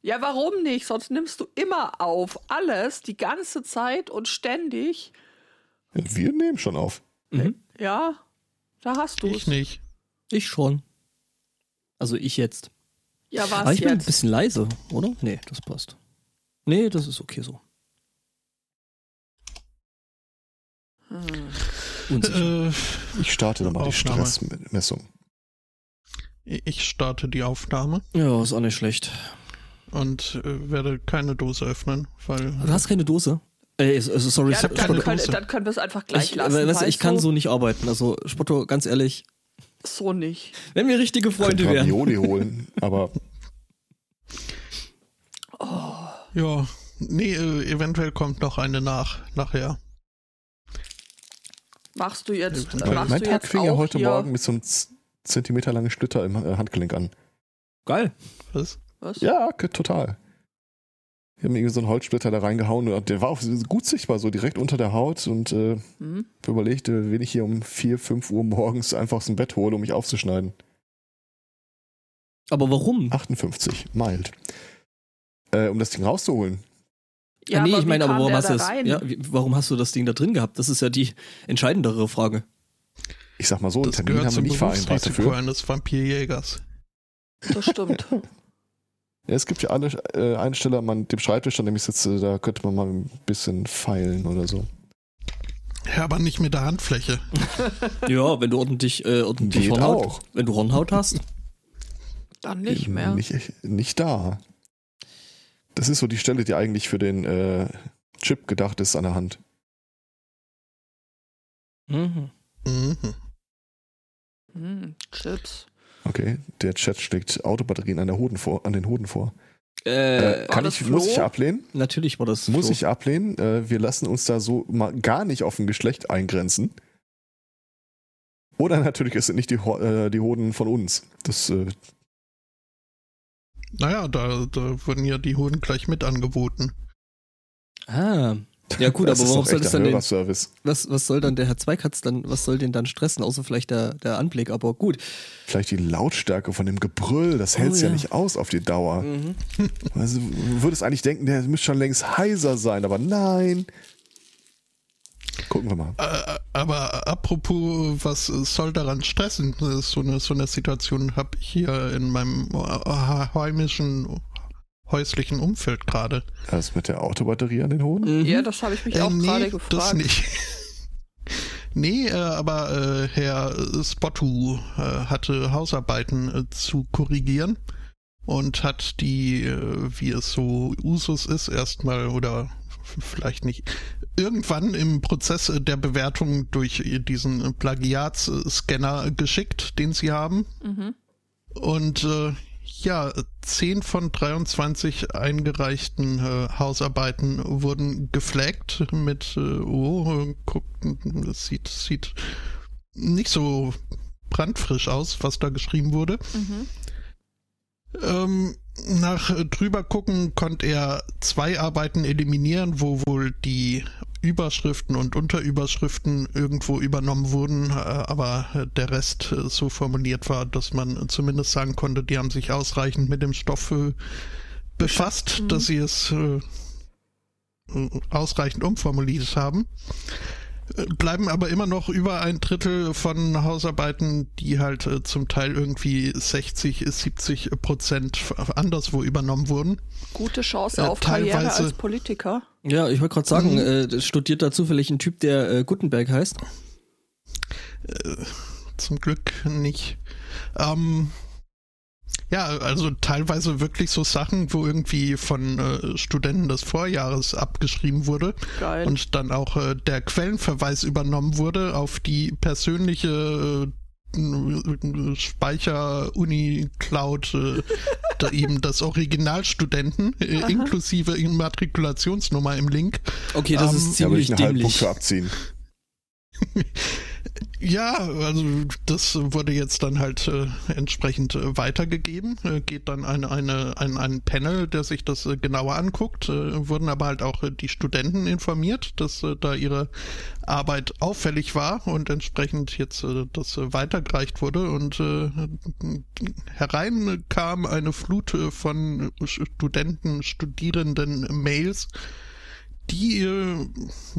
Ja, warum nicht? Sonst nimmst du immer auf. Alles, die ganze Zeit und ständig. Wir nehmen schon auf. Mhm. Ja, da hast du Ich nicht. Ich schon. Also ich jetzt. Ja, Aber was ich bin ein jetzt? bisschen leise, oder? Nee, das passt. Nee, das ist okay so. Hm. Unsicher. Äh, Ich starte nochmal die. Stressmessung. ich starte die Aufnahme ja, ist auch nicht schlecht. Und äh, werde keine Dose öffnen, weil Du hast keine Dose? Äh, so- sorry, Ja, dann, Spotto. können, dann können wir es einfach gleich ich, lassen. weißt, ich kann so nicht arbeiten. Also, Spotto, ganz ehrlich, So nicht. wenn wir richtige Freunde wären. Ravioli holen, aber ja, nee, äh, eventuell kommt noch eine nach, nachher. Machst du jetzt, Mein- mein, machst mein du Tag jetzt fing ja heute hier, Morgen mit so einem Z- Zentimeter langen Splitter im äh, Handgelenk an. Geil. Was? Was? Ja, total. Wir haben irgendwie so einen Holzsplitter da reingehauen und der war auch gut sichtbar, so direkt unter der Haut und äh, Hm? überlegte, wen ich hier um 4, 5 Uhr morgens einfach aus dem Bett hole, um mich aufzuschneiden. Aber warum? 58, mild. Äh, um das Ding rauszuholen. Ja, Ah, nee, aber ich meine, aber warum hast du da das? Ja, warum hast du das Ding da drin gehabt? Das ist ja die entscheidendere Frage. Ich sag mal so, Das Termin gehört haben wir zum nicht vereinbart Berufsrisiko dafür. eines Vampirjägers. Das stimmt. Ja, es gibt ja eine, äh, eine Stelle an dem Schreibtisch, an dem ich sitze, da könnte man mal ein bisschen feilen oder so. Ja, aber nicht mit der Handfläche. Ja, wenn du ordentlich, äh, ordentlich Hornhaut, auch. wenn du Hornhaut hast. Dann nicht mehr. Nicht, nicht da. Das ist so die Stelle, die eigentlich für den äh, Chip gedacht ist an der Hand. Mhm. Mhm. Hm, Chips. Okay, der Chat schlägt Autobatterien an, der Hoden vor, an den Hoden vor. Äh, Äh, kann ich, muss ich ablehnen? natürlich war das. Muss Flo. ich ablehnen? Äh, wir lassen uns da so mal gar nicht auf ein Geschlecht eingrenzen. Oder natürlich, es sind nicht die, äh, die Hoden von uns. Das, äh, Naja, da, da wurden ja die Hoden gleich mit angeboten. Ah. Ja gut, das aber warum soll das dann den, was, was soll dann der Herr Zweikatz dann, was soll den dann stressen, außer vielleicht der, der Anblick, aber gut. Vielleicht die Lautstärke von dem Gebrüll, das hält Oh, ja. ja. nicht aus auf die Dauer. Mhm. Also, du würdest eigentlich denken, der müsste schon längst heiser sein, aber nein. Gucken wir mal. Äh, aber apropos, was soll daran stressen? So eine, so eine Situation habe ich hier in meinem äh, heimischen, häuslichen Umfeld gerade. Das mit der Autobatterie an den Hoden? Mhm. Ja, das habe ich mich Äh, auch gerade nee, gefragt. das nicht. nee, äh, aber äh, Herr Spottu äh, hatte Hausarbeiten äh, zu korrigieren und hat die, äh, wie es so Usus ist, erstmal oder vielleicht nicht, irgendwann im Prozess der Bewertung durch diesen Plagiatsscanner geschickt, den sie haben. Mhm. Und äh, ja, 10 von 23 eingereichten äh, Hausarbeiten wurden geflaggt mit, äh, oh, guck, das sieht, sieht nicht so brandfrisch aus, was da geschrieben wurde. Mhm. Ähm, nach drüber gucken konnte er zwei Arbeiten eliminieren, wo wohl die Überschriften und Unterüberschriften irgendwo übernommen wurden, äh, aber äh, der Rest äh, so formuliert war, dass man zumindest sagen konnte, die haben sich ausreichend mit dem Stoff befasst, Mhm. dass sie es ausreichend umformuliert haben. Äh, Bleiben aber immer noch über ein Drittel von Hausarbeiten, die halt äh, zum Teil irgendwie 60, 70 Prozent anderswo übernommen wurden. Gute Chance Äh, auf Karriere als Politiker. Ja, ich wollte gerade sagen, Mhm. äh, studiert da zufällig ein Typ, der äh, Gutenberg heißt. Zum Glück nicht. Ähm, ja, also teilweise wirklich so Sachen, wo irgendwie von äh, Studenten des Vorjahres abgeschrieben wurde Geil. und dann auch äh, der Quellenverweis übernommen wurde auf die persönliche äh, Speicher Uni Cloud äh, da eben das Originalstudenten äh, inklusive Immatrikulationsnummer im Link. Okay, das Ähm, ist ich ziemlich einen halben dämlich. Punkt für abziehen. Ja, also das wurde jetzt dann halt äh, entsprechend äh, weitergegeben. Äh, geht dann eine, eine, ein, ein Panel, der sich das äh, genauer anguckt. Äh, wurden aber halt auch äh, die Studenten informiert, dass da ihre Arbeit auffällig war und entsprechend jetzt das weitergereicht wurde. Und herein kam eine Flut von Studenten, Studierenden Mails, die äh,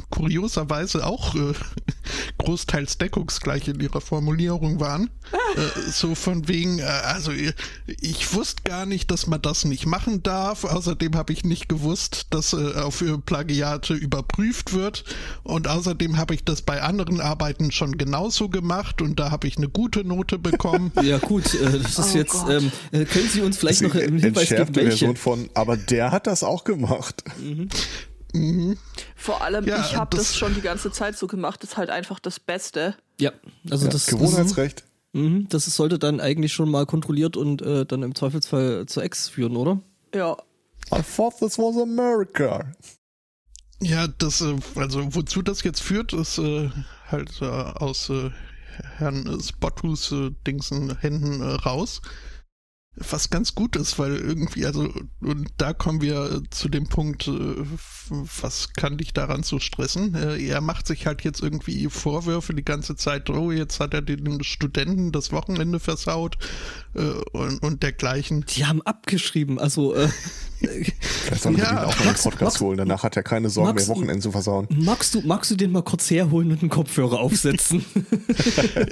kurioserweise auch äh, großteils deckungsgleich in ihrer Formulierung waren. Äh, so von wegen, äh, also äh, ich wusste gar nicht, dass man das nicht machen darf. Außerdem habe ich nicht gewusst, dass äh, auf äh, Plagiate überprüft wird. Und außerdem habe ich das bei anderen Arbeiten schon genauso gemacht und da habe ich eine gute Note bekommen. Ja, gut, äh, das ist Oh jetzt. Ähm, äh, können Sie uns vielleicht noch einen Hinweis geben, entschärfte welche? Version von, aber der hat das auch gemacht. mhm. Vor allem, Ja, ich habe das- das schon die ganze Zeit so gemacht, ist halt einfach das Beste. Ja, also Ja, das, Gewohnheitsrecht. das, mhm, das sollte dann eigentlich schon mal kontrolliert und äh, dann im Zweifelsfall zur Ex führen, oder? Ja. I thought this was America. Ja, das, äh, also wozu das jetzt führt, ist äh, halt äh, aus äh, Herrn Spottus äh, Dingsen Händen äh, raus. Was ganz gut ist, weil irgendwie, also, und da kommen wir äh, zu dem Punkt, äh, was kann dich daran so stressen? Äh, er macht sich halt jetzt irgendwie Vorwürfe die ganze Zeit, oh, jetzt hat er den Studenten das Wochenende versaut und, und dergleichen. Die haben abgeschrieben, also äh, Vielleicht sollen wir Ja, den auch mal in den Podcast Max- holen. Danach hat er keine Sorgen Max- mehr, Wochenende zu versauen. magst du, magst du den mal kurz herholen und einen Kopfhörer aufsetzen?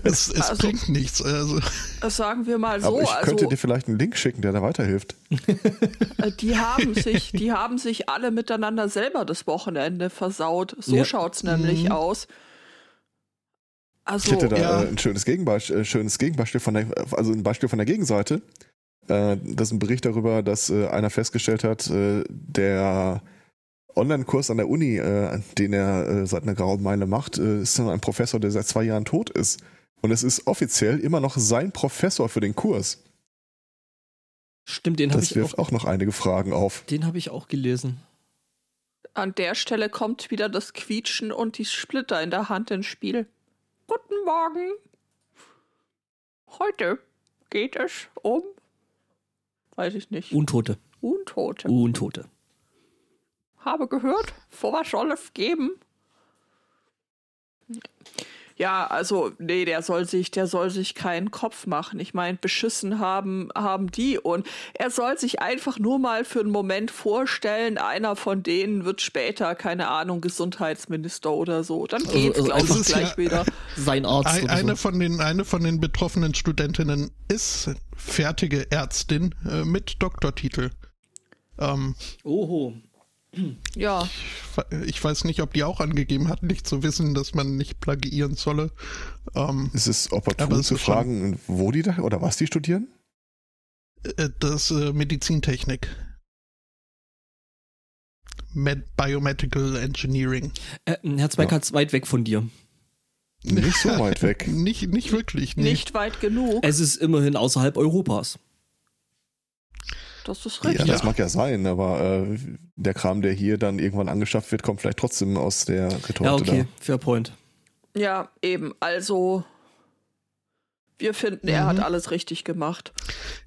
Es, es Also- bringt nichts. Also, Das sagen wir mal so. Aber ich könnte also, dir vielleicht einen Link schicken, der da weiterhilft. äh, die haben sich, die haben sich alle miteinander selber das Wochenende versaut. So Ja. schaut's nämlich Mhm. aus. Also, Ich hätte da Ja. äh, ein schönes Gegenbeispiel, äh, schönes Gegenbeispiel von der, also ein Beispiel von der Gegenseite. Das ist ein Bericht darüber, dass einer festgestellt hat, der Online-Kurs an der Uni, den er seit einer grauen Meile macht, ist dann ein Professor, der seit zwei Jahren tot ist. Und es ist offiziell immer noch sein Professor für den Kurs. Stimmt, den habe Das ich wirft auch, auch noch einige Fragen auf. den habe ich auch gelesen. an der Stelle kommt wieder das Quietschen und die Splitter in der Hand ins Spiel. Guten Morgen. Heute geht es um, weiß ich nicht, Untote. Untote. Untote. Habe gehört, vor was soll es geben? Ja, also, nee, der soll sich, der soll sich keinen Kopf machen. Ich meine, beschissen haben, haben die und er soll sich einfach nur mal für einen Moment vorstellen, einer von denen wird später, keine Ahnung, Gesundheitsminister oder so. Dann geht's, also glaube einfach- ich, gleich ja- wieder. Sein Arzt. Ein, eine, so. von den, eine von den betroffenen Studentinnen ist fertige Ärztin äh, mit Doktortitel. Ähm, Oho. Ja, ich weiß nicht, ob die auch angegeben hat, nicht zu wissen, dass man nicht plagiieren solle. Ähm, Ist es Aber opportun es zu ist schon- fragen, wo die da oder was die studieren? äh, das äh, Medizintechnik. Med Biomedical Engineering. Äh, Herr Zweikatz, weit weg von dir. Nicht so weit weg. Nicht, nicht wirklich. Nee. nicht weit genug. Es ist immerhin außerhalb Europas. Das ist Ja, richtig. das mag ja sein, aber äh, der Kram, der hier dann irgendwann angeschafft wird, kommt vielleicht trotzdem aus der Retorte Ja, okay, fair point. Ja, eben. Also, wir finden, er hat Mhm. alles richtig gemacht.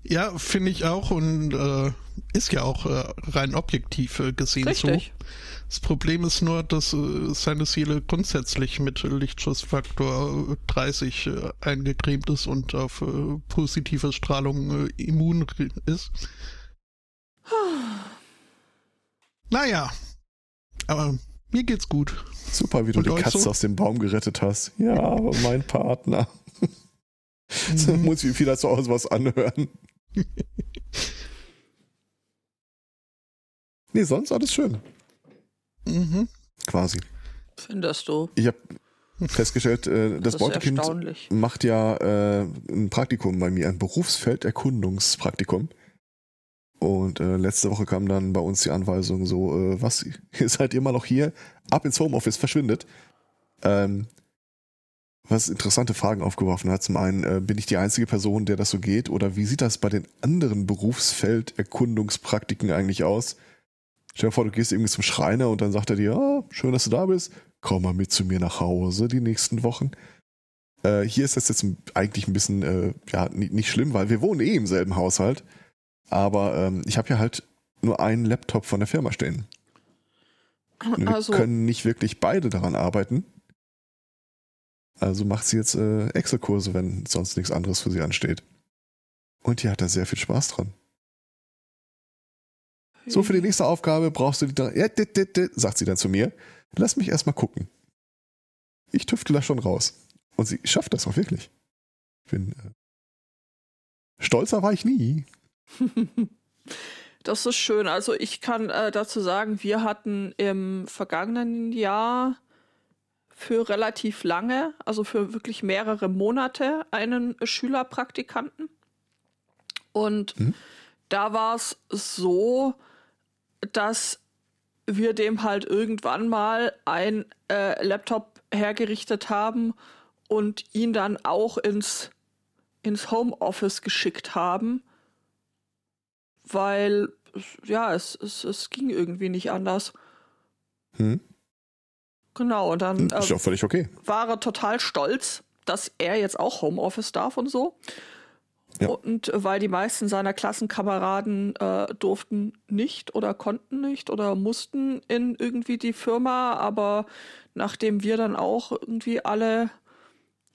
Ja, finde ich auch und äh, ist ja auch äh, rein objektiv äh, gesehen Richtig. so. Das Problem ist nur, dass äh, seine Seele grundsätzlich mit Lichtschussfaktor äh, 30 äh, eingecremt ist und auf äh, positive Strahlung äh, immun ist. Naja, aber mir geht's gut. Super, wie du Und die Katze so? aus dem Baum gerettet hast. Ja, aber mein Partner. Mhm. muss ich vielleicht zu Hause was anhören. nee, sonst alles schön. Mhm. Quasi. Findest du? Ich habe festgestellt, äh, das, ist Beutekind macht ja äh, ein Praktikum bei mir, ein Berufsfelderkundungspraktikum. Und äh, letzte Woche kam dann bei uns die Anweisung so, äh, was, ihr seid immer noch hier, ab ins Homeoffice, verschwindet. Ähm, was interessante Fragen aufgeworfen hat. Zum einen, äh, bin ich die einzige Person, der das so geht? Oder wie sieht das bei den anderen Berufsfelderkundungspraktiken eigentlich aus? Stell dir vor, du gehst irgendwie zum Schreiner und dann sagt er dir, ah, schön, dass du da bist, komm mal mit zu mir nach Hause die nächsten Wochen. Äh, hier ist das jetzt eigentlich ein bisschen, äh, ja, nicht schlimm, weil wir wohnen eh im selben Haushalt. Aber ähm, ich habe ja halt nur einen Laptop von der Firma stehen. Und wir Also, können nicht wirklich beide daran arbeiten. Also macht sie jetzt äh, Excel-Kurse, wenn sonst nichts anderes für sie ansteht. Und die hat da sehr viel Spaß dran. So, für die nächste Aufgabe brauchst du die drei. Ja, dit, dit, dit, sagt sie dann zu mir. Lass mich erstmal gucken. Ich tüftel da schon raus. Und sie schafft das auch wirklich. Ich bin. Äh, stolzer war ich nie. Das ist schön. Also ich kann äh, dazu sagen, wir hatten im vergangenen Jahr für relativ lange, also für wirklich mehrere Monate, einen Schülerpraktikanten. Und Mhm. da war es so, dass wir dem halt irgendwann mal ein äh, Laptop hergerichtet haben und ihn dann auch ins, ins Homeoffice geschickt haben weil es- ja, es, es, es ging irgendwie nicht anders. Hm? Genau, und dann Ist ja äh, auch völlig okay. war er total stolz, dass er jetzt auch Homeoffice darf und so. Ja. Und äh, weil die meisten seiner Klassenkameraden äh, durften nicht oder konnten nicht oder mussten in irgendwie die Firma, aber nachdem wir dann auch irgendwie alle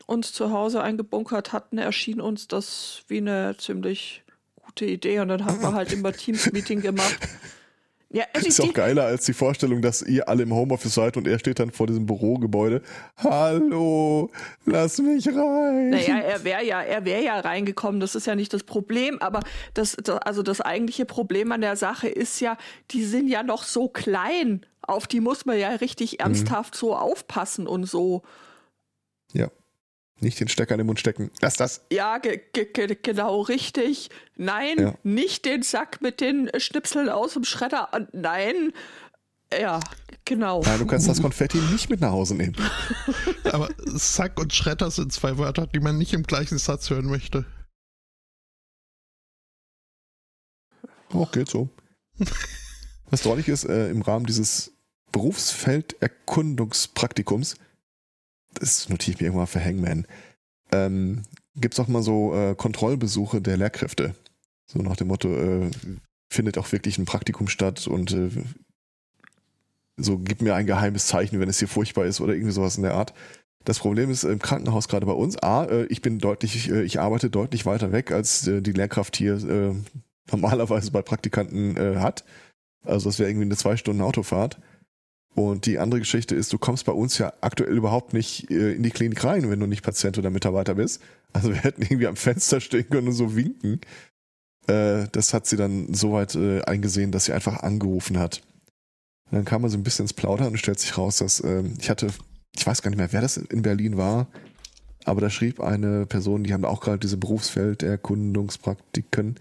uns zu Hause eingebunkert hatten, erschien uns das wie eine ziemlich gute Idee und dann haben wir halt immer Teams-Meeting gemacht. Ja, also Ist auch geiler als die Vorstellung, dass ihr alle im Homeoffice seid und er steht dann vor diesem Bürogebäude. Hallo, lass mich rein. Naja, er wäre ja, er wäre ja reingekommen, das ist ja nicht das Problem, aber das, das, also das eigentliche Problem an der Sache ist ja, die sind ja noch so klein, auf die muss man ja richtig ernsthaft so aufpassen und so. Ja. Nicht den Stecker in den Mund stecken. Lass das. Ja, ge ge ge genau richtig. Nein, Ja. nicht den Sack mit den Schnipseln aus dem Schredder. Und Nein, ja, genau. Nein, du kannst das Konfetti nicht mit nach Hause nehmen. Aber Sack und Schredder sind zwei Wörter, die man nicht im gleichen Satz hören möchte. Auch geht so. Was drollig ist, äh, im Rahmen dieses Berufsfelderkundungspraktikums, das notiere ich mir irgendwann für Hangman, ähm, gibt es auch mal so äh, Kontrollbesuche der Lehrkräfte. So nach dem Motto, äh, findet auch wirklich ein Praktikum statt und äh, so gib mir ein geheimes Zeichen, wenn es hier furchtbar ist oder irgendwie sowas in der Art. Das Problem ist im Krankenhaus gerade bei uns, A, äh, ich bin deutlich, äh, ich arbeite deutlich weiter weg, als äh, die Lehrkraft hier äh, normalerweise bei Praktikanten äh, hat. Also das wäre irgendwie eine zwei Stunden Autofahrt. Und die andere Geschichte ist, du kommst bei uns ja aktuell überhaupt nicht äh, in die Klinik rein, wenn du nicht Patient oder Mitarbeiter bist. Also wir hätten irgendwie am Fenster stehen können und so winken. Äh, das hat sie dann soweit äh, eingesehen, dass sie einfach angerufen hat. Und dann kam man so ein bisschen ins Plaudern und stellt sich raus, dass ähm, ich hatte, ich weiß gar nicht mehr, wer das in Berlin war, aber da schrieb eine Person, die haben auch gerade diese Berufsfelderkundungspraktiken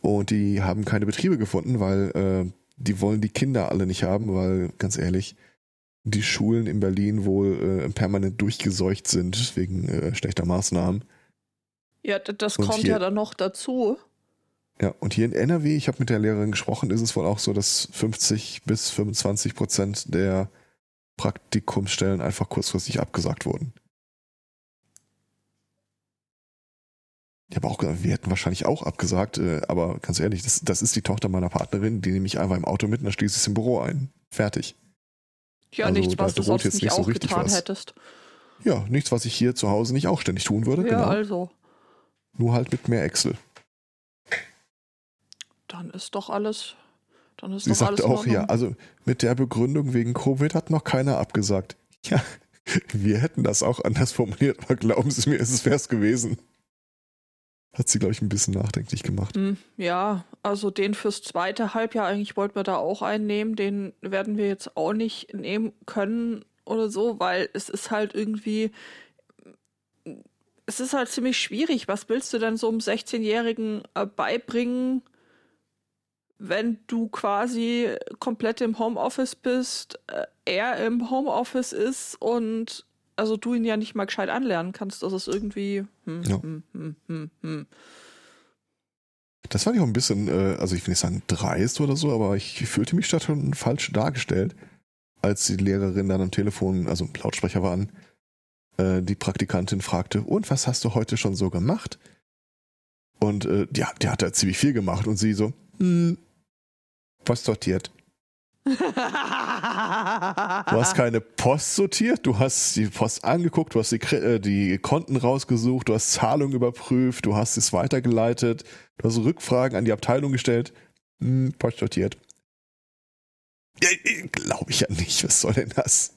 und die haben keine Betriebe gefunden, weil die wollen die Kinder alle nicht haben, weil ganz ehrlich, die Schulen in Berlin wohl äh, permanent durchgeseucht sind wegen äh, schlechter Maßnahmen. Ja, das Und kommt hier- ja dann noch dazu. Ja, und hier in NRW, ich habe mit der Lehrerin gesprochen, ist es wohl auch so, dass 50 bis 25 Prozent der Praktikumsstellen einfach kurzfristig abgesagt wurden. Ich habe auch gesagt, wir hätten wahrscheinlich auch abgesagt, äh, aber ganz ehrlich, das, das ist die Tochter meiner Partnerin, die nehme ich einfach im Auto mit und dann schließe ich es im Büro ein. Fertig. Ja, Also, nichts, was du sonst jetzt nicht so auch richtig getan was. hättest. Ja, nichts, was ich hier zu Hause nicht auch ständig tun würde, Ja, genau. also, Nur halt mit mehr Excel. dann ist doch alles. Dann ist Sie doch alles sagte in auch, ja, also mit der Begründung wegen Covid hat noch keiner abgesagt. Ja, wir hätten das auch anders formuliert, aber glauben Sie mir, es wäre es gewesen. Hat sie, glaube ich, ein bisschen nachdenklich gemacht. Hm, Ja, also den fürs zweite Halbjahr, eigentlich wollten wir da auch einnehmen. Den werden wir jetzt auch nicht nehmen können oder so, weil es ist halt irgendwie. Es ist halt ziemlich schwierig. Was willst du denn so einem 16-Jährigen äh, beibringen, wenn du quasi komplett im Homeoffice bist, äh, er im Homeoffice ist und also du ihn ja nicht mal gescheit anlernen kannst? Das ist irgendwie. Hm, Ja. hm, hm, hm, hm. Das fand ich auch ein bisschen, äh, also ich will nicht sagen dreist oder so, aber ich fühlte mich da schon falsch dargestellt, als die Lehrerin dann am Telefon, also im Lautsprecher waren, äh, die Praktikantin fragte, und was hast du heute schon so gemacht? Und äh, ja, der hat da ziemlich viel gemacht und sie so, hm, Post sortiert. Du hast keine Post sortiert, du hast die Post angeguckt, du hast die, äh, die Konten rausgesucht, du hast Zahlungen überprüft, du hast es weitergeleitet, du hast Rückfragen an die Abteilung gestellt. Hm, Post sortiert. Ja, Glaube ich ja nicht, was soll denn das?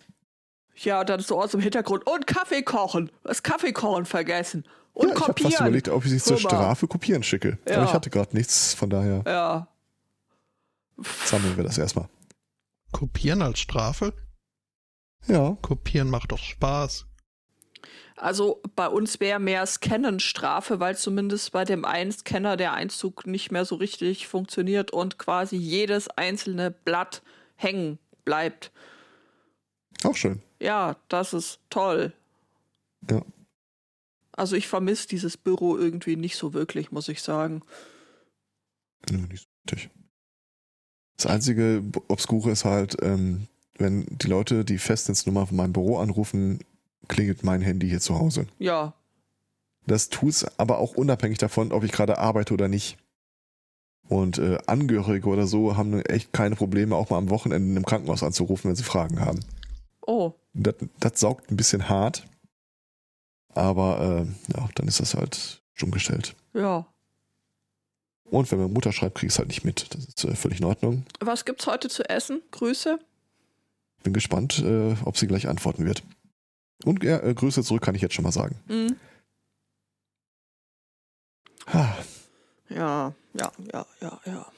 Ja, dann so aus dem Hintergrund. Und Kaffee kochen. Das Kaffee kochen vergessen. Und ja, ich kopieren. Ich habe fast überlegt, ob ich sie zur Strafe kopieren schicke. Ja. Aber ich hatte gerade nichts, von daher. Ja. Sammeln wir das erstmal. Kopieren als Strafe? Ja. Kopieren macht doch Spaß. Also bei uns wäre mehr Scannen Strafe, weil zumindest bei dem einen Scanner der Einzug nicht mehr so richtig funktioniert und quasi jedes einzelne Blatt hängen bleibt. Auch schön. Ja, das ist toll. Ja. Also ich vermisse dieses Büro irgendwie nicht so wirklich, muss ich sagen. Ja, nicht so richtig. Das einzige Obskure ist halt, ähm, wenn die Leute die Festnetznummer von meinem Büro anrufen, klingelt mein Handy hier zu Hause. Ja. Das tut's aber auch unabhängig davon, ob ich gerade arbeite oder nicht. Und äh, Angehörige oder so haben echt keine Probleme, auch mal am Wochenende im Krankenhaus anzurufen, wenn sie Fragen haben. Oh. Das, das saugt ein bisschen hart. Aber äh, ja, dann ist das halt schon gestellt. Ja. Und wenn meine Mutter schreibt, krieg ich es halt nicht mit. Das ist äh, völlig in Ordnung. Was gibt's heute zu essen? Grüße. Bin gespannt, äh, ob sie gleich antworten wird. Und äh, Grüße zurück kann ich jetzt schon mal sagen. Mhm. Ha. Ja, ja, ja, ja, ja.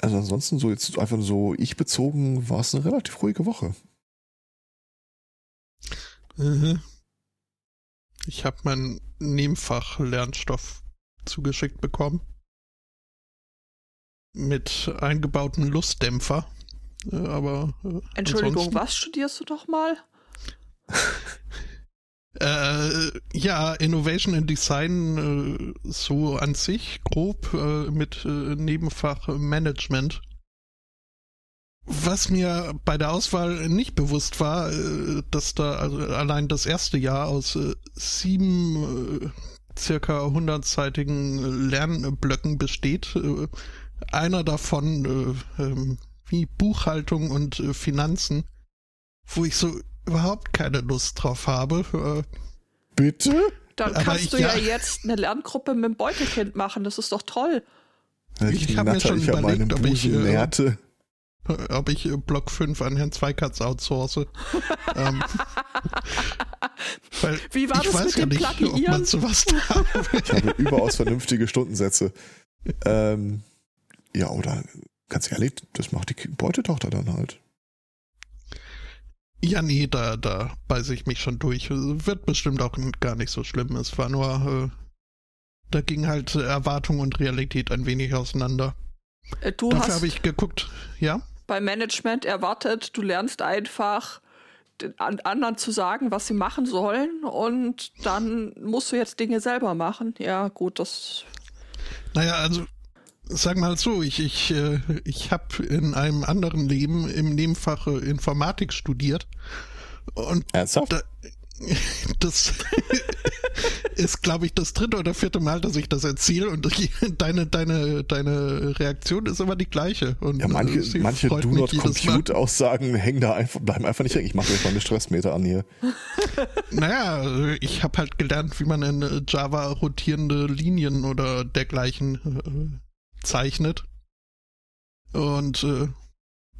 Also ansonsten so jetzt einfach so ich bezogen war es eine relativ ruhige Woche. Mhm. Ich habe meinen Nebenfach Lernstoff zugeschickt bekommen. Mit eingebautem Lustdämpfer. Äh, aber. Äh, Entschuldigung, was studierst du doch mal? äh, ja, Innovation and Design äh, so an sich, grob, äh, mit äh, Nebenfach Management. Was mir bei der Auswahl nicht bewusst war, dass da also allein das erste Jahr aus sieben circa hundertseitigen Lernblöcken besteht. Einer davon ähm, wie Buchhaltung und Finanzen, wo ich so überhaupt keine Lust drauf habe. Bitte? Dann kannst ich, du ja, ja, jetzt eine Lerngruppe mit dem Beutelkind machen, das ist doch toll. Ich, ich habe mir schon überlegt, ob ich, äh, ob ich äh, Block 5 an Herrn Zweikatz outsource. ähm, Wie war das mit dem nicht, Plagiieren? Sowas ich habe überaus vernünftige Stundensätze. Ähm, ja, oder ganz ehrlich, das macht die Beutetochter dann halt. Ja, nee, da, da beiße ich mich schon durch. Wird bestimmt auch gar nicht so schlimm. Es war nur, äh, da ging halt Erwartung und Realität ein wenig auseinander. Äh, du Dafür habe ich geguckt, ja? Bei Management erwartet, du lernst einfach den anderen zu sagen, was sie machen sollen und dann musst du jetzt Dinge selber machen. Ja, gut, das. Naja, also sag mal so, ich, ich, äh, ich habe in einem anderen Leben im Nebenfach Informatik studiert. Und Ernsthaft? Da, das ist, glaube ich, das dritte oder vierte Mal, dass ich das erzähle und deine, deine, deine Reaktion ist immer die gleiche. Und ja, manche, manche Do Not Compute-Aussagen hängen da einfach, bleiben einfach nicht hängen. Ich mache jetzt mal eine Stressmeter an hier. Naja, ich habe halt gelernt, wie man in Java rotierende Linien oder dergleichen äh, zeichnet. Und äh,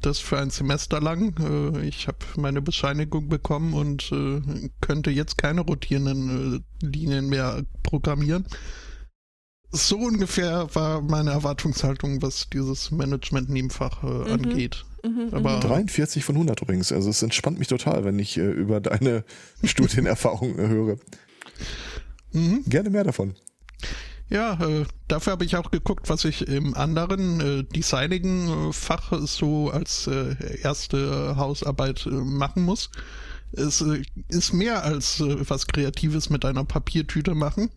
das für ein Semester lang. Äh, ich habe meine Bescheinigung bekommen und äh, könnte jetzt keine rotierenden äh, Linien mehr programmieren. So ungefähr war meine Erwartungshaltung, was dieses Management-Nebenfach mhm. angeht. Mhm, mhm, Aber 43 von 100 übrigens. Also es entspannt mich total, wenn ich über deine Studienerfahrung höre. Mhm. Gerne mehr davon. Ja, äh, dafür habe ich auch geguckt, was ich im anderen äh, designigen äh, Fach so als äh, erste Hausarbeit äh, machen muss. Es äh, ist mehr als was Kreatives mit einer Papiertüte machen.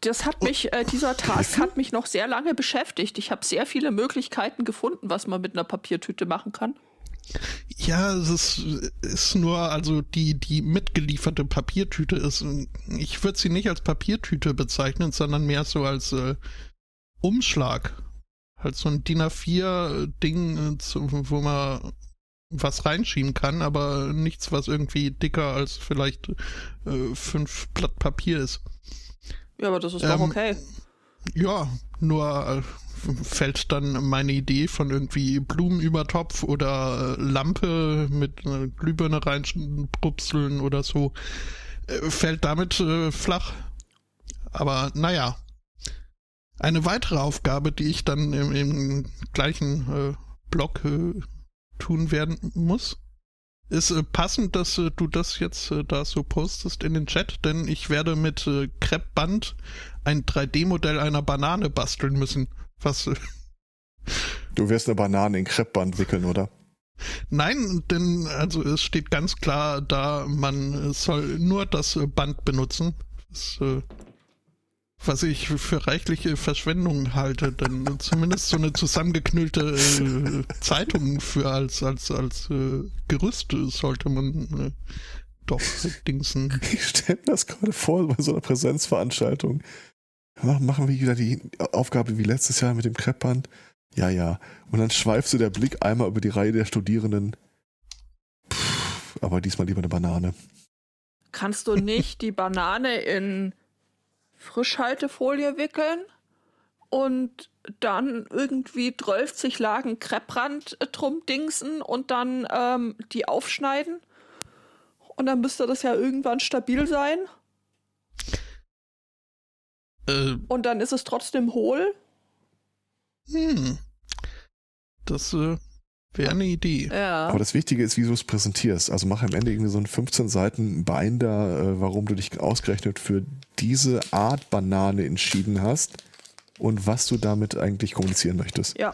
Das hat mich, äh, dieser Task hat mich noch sehr lange beschäftigt. Ich habe sehr viele Möglichkeiten gefunden, was man mit einer Papiertüte machen kann. Ja, es ist, ist nur, also die, die mitgelieferte Papiertüte ist, ich würde sie nicht als Papiertüte bezeichnen, sondern mehr so als äh, Umschlag. Halt so ein DIN A4-Ding, äh, wo man was reinschieben kann, aber nichts, was irgendwie dicker als vielleicht äh, fünf Blatt Papier ist. Ja, aber das ist ähm, doch okay. Ja, nur äh, fällt dann meine Idee von irgendwie Blumenübertopf oder äh, Lampe mit Glühbirne reinprupseln oder so, äh, fällt damit äh, flach. Aber naja. Eine weitere Aufgabe, die ich dann im, im gleichen äh, Blog äh, tun werden muss, ist passend, dass du das jetzt da so postest in den Chat, denn ich werde mit äh, Kreppband ein 3D-Modell einer Banane basteln müssen. Was? Du wirst eine Banane in Kreppband wickeln, oder? Nein, denn also es steht ganz klar da, man soll nur das Band benutzen. Das, äh, was ich für reichliche Verschwendung halte, denn zumindest so eine zusammengeknüllte äh, Zeitung für als als als äh, Gerüst sollte man äh, doch dingsen. Ich stelle mir das gerade vor bei so einer Präsenzveranstaltung. Machen wir wieder die Aufgabe wie letztes Jahr mit dem Kreppband. Ja, ja. Und dann schweifst du der Blick einmal über die Reihe der Studierenden. Puh, aber diesmal lieber eine Banane. Kannst du nicht die Banane in Frischhaltefolie wickeln und dann irgendwie 12 Lagen Krepprand drum dingsen und dann ähm, die aufschneiden. Und dann müsste das ja irgendwann stabil sein. Äh, und dann ist es trotzdem hohl. Hm. Das äh, Wäre eine Idee. Ja. Aber das Wichtige ist, wie du es präsentierst. Also mach am Ende irgendwie so einen 15 Seiten Binder, äh, warum du dich ausgerechnet für diese Art Banane entschieden hast und was du damit eigentlich kommunizieren möchtest. Ja.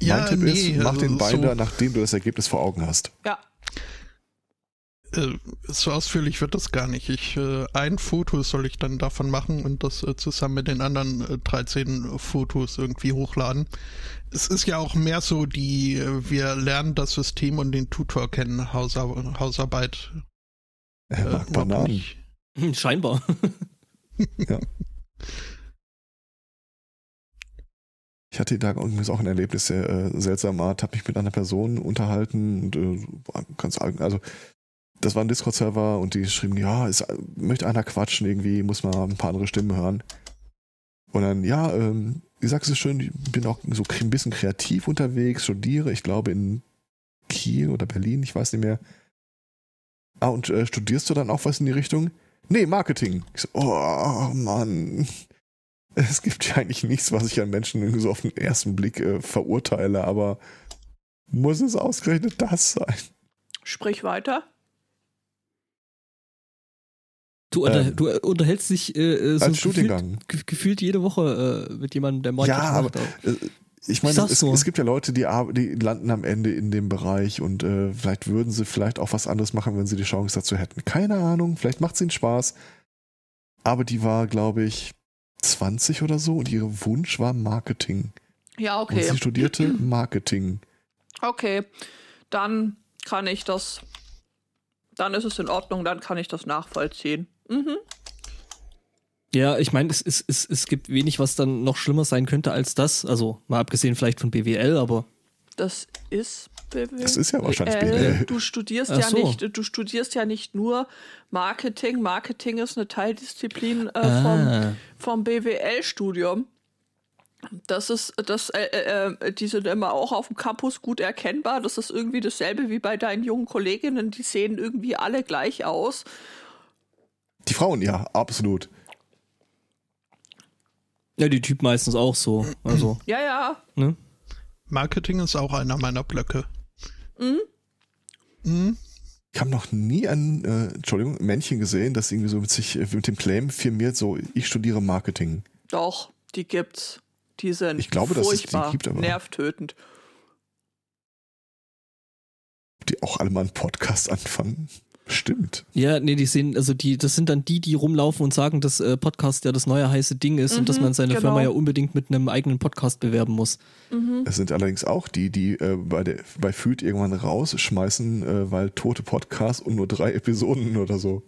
Mein ja, Tipp nee, ist, mach also den Binder, so nachdem du das Ergebnis vor Augen hast. Ja. Äh, so ausführlich wird das gar nicht. Ich, äh, ein Foto soll ich dann davon machen und das äh, zusammen mit den anderen äh, 13 Fotos irgendwie hochladen. Es ist ja auch mehr so die, äh, wir lernen das System und den Tutor kennen, Hausar Hausarbeit. Er mag äh, Bananen. Hm, scheinbar. ja. Ich hatte da übrigens auch ein Erlebnis der äh, seltsamer Art, habe mich mit einer Person unterhalten und äh, ganz also das war ein Discord-Server und die schrieben, ja, ist, möchte einer quatschen irgendwie, muss man ein paar andere Stimmen hören. Und dann, ja, ähm, wie sagst du schön, ich bin auch so ein bisschen kreativ unterwegs, studiere, ich glaube in Kiel oder Berlin, ich weiß nicht mehr. Ah, und äh, studierst du dann auch was in die Richtung? Nee, Marketing. Ich so, oh Mann. Es gibt ja eigentlich nichts, was ich an Menschen so auf den ersten Blick äh, verurteile, aber muss es ausgerechnet das sein? Sprich weiter. Du, unter, ähm, du äh, unterhältst dich äh, äh so als Studiengang. Gefühlt, gefühlt jede Woche äh, mit jemandem, der Marketing ja, macht. Aber, äh, ich meine, es, so. es, gibt ja Leute, die, die, landen am Ende in dem Bereich und äh, vielleicht würden sie vielleicht auch was anderes machen, wenn sie die Chance dazu hätten. Keine Ahnung, vielleicht macht es ihnen Spaß. Aber die war, glaube ich, 20 oder so und ihr Wunsch war Marketing. Ja, okay. Und sie studierte Marketing. Okay, dann kann ich das, dann ist es in Ordnung, dann kann ich das nachvollziehen. Mhm. Ja, ich meine, es, es, es, es gibt wenig, was dann noch schlimmer sein könnte als das. Also mal abgesehen vielleicht von BWL, aber. Das ist BWL. Das ist ja wahrscheinlich BWL. Du studierst Ach ja so. nicht, du studierst ja nicht nur Marketing. Marketing ist eine Teildisziplin äh, ah. vom, vom BWL-Studium. Das ist, das, äh, äh, äh, die sind immer auch auf dem Campus gut erkennbar. Das ist irgendwie dasselbe wie bei deinen jungen Kolleginnen. Die sehen irgendwie alle gleich aus. Die Frauen, ja, absolut. Ja, die Typ meistens auch so. Also. Ja, ja. Ne? Marketing ist auch einer meiner Blöcke. Mhm. Mhm. Ich habe noch nie ein, äh, Entschuldigung, Männchen gesehen, das irgendwie so mit sich, äh, mit dem Claim firmiert, so, ich studiere Marketing. Doch, die gibt's. Die sind ich glaube, furchtbar, dass es die gibt, aber nervtötend. Die auch alle mal einen Podcast anfangen. Stimmt. Ja, nee, die sehen, also die, das sind dann die, die rumlaufen und sagen, dass äh, Podcast ja das neue heiße Ding ist und dass Mhm, man seine genau. Firma ja unbedingt mit einem eigenen Podcast bewerben muss. Es sind allerdings auch die, die äh, bei, der, bei Food irgendwann rausschmeißen, äh, weil tote Podcasts und nur drei Episoden oder so.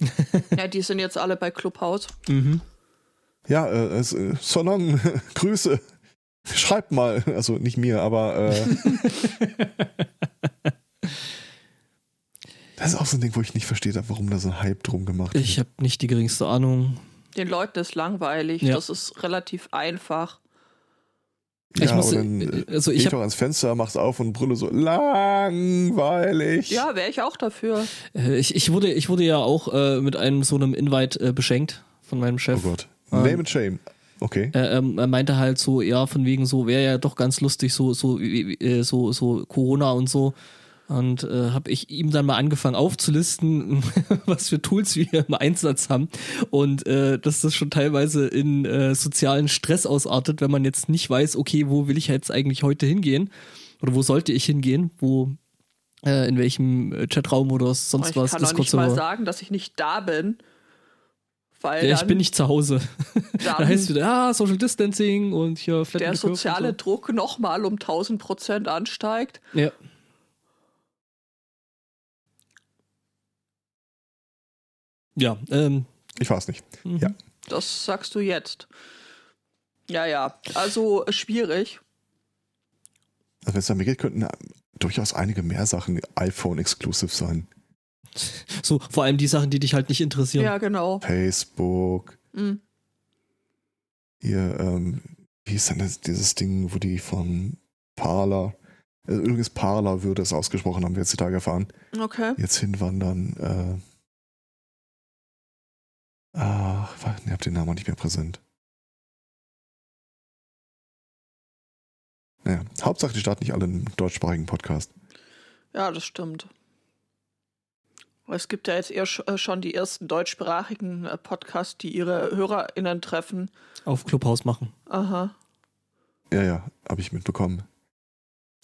Ja, die sind jetzt alle bei Clubhouse. Mhm. Ja, äh, es, äh, so long, Grüße. Schreibt mal, also nicht mir, aber äh, das ist auch so ein Ding, wo ich nicht verstehe, warum da so ein Hype drum gemacht wird. Ich habe nicht die geringste Ahnung. Den Leuten ist langweilig. Ja. Das ist relativ einfach. Ich ja, muss, aber dann, äh, äh, also geh ich ich doch ans Fenster, mach's auf und brülle so langweilig. Ja, wäre ich auch dafür. äh, ich, ich wurde ich wurde ja auch äh, mit einem so einem Invite äh, beschenkt von meinem Oh Chef. Gott. Ähm, Name and shame. Okay. Er, ähm, er meinte halt so, ja, von wegen so, wäre ja doch ganz lustig, so, so, wie- wie- äh, so, so Corona und so. Und äh, habe ich ihm dann mal angefangen aufzulisten, was für Tools wir im Einsatz haben. Und äh, dass das schon teilweise in äh, sozialen Stress ausartet, wenn man jetzt nicht weiß, okay, wo will ich jetzt eigentlich heute hingehen? Oder wo sollte ich hingehen? Wo, äh, in welchem äh, Chatraum oder sonst ich was? kann auch nicht mal sagen, dass ich nicht da bin. Weil Ja, ich bin nicht zu Hause. Da heißt es wieder, ja, Social Distancing und hier flatten der soziale so. Druck nochmal um 1000 Prozent ansteigt. Ja. Ja, ähm, Ich weiß nicht. mhm. Ja. Das sagst du jetzt. Ja, ja. Also schwierig. Also wenn es damit geht, könnten durchaus einige mehr Sachen iPhone-exclusive sein. so vor allem die Sachen, die dich halt nicht interessieren. Ja, genau. Facebook, Mhm. hier, ähm, wie ist denn das, dieses Ding, wo die von Parler, äh, übrigens Parler würde es ausgesprochen, haben wir jetzt die Tage erfahren, Okay. jetzt hinwandern, äh, ach, ich hab den Namen auch nicht mehr präsent. Naja, Hauptsache, die starten nicht alle einen deutschsprachigen Podcast. Ja, das stimmt. Es gibt ja jetzt eher äh, schon die ersten deutschsprachigen äh, Podcasts, die ihre HörerInnen treffen. Auf Clubhouse machen. Aha. Ja, ja, habe ich mitbekommen.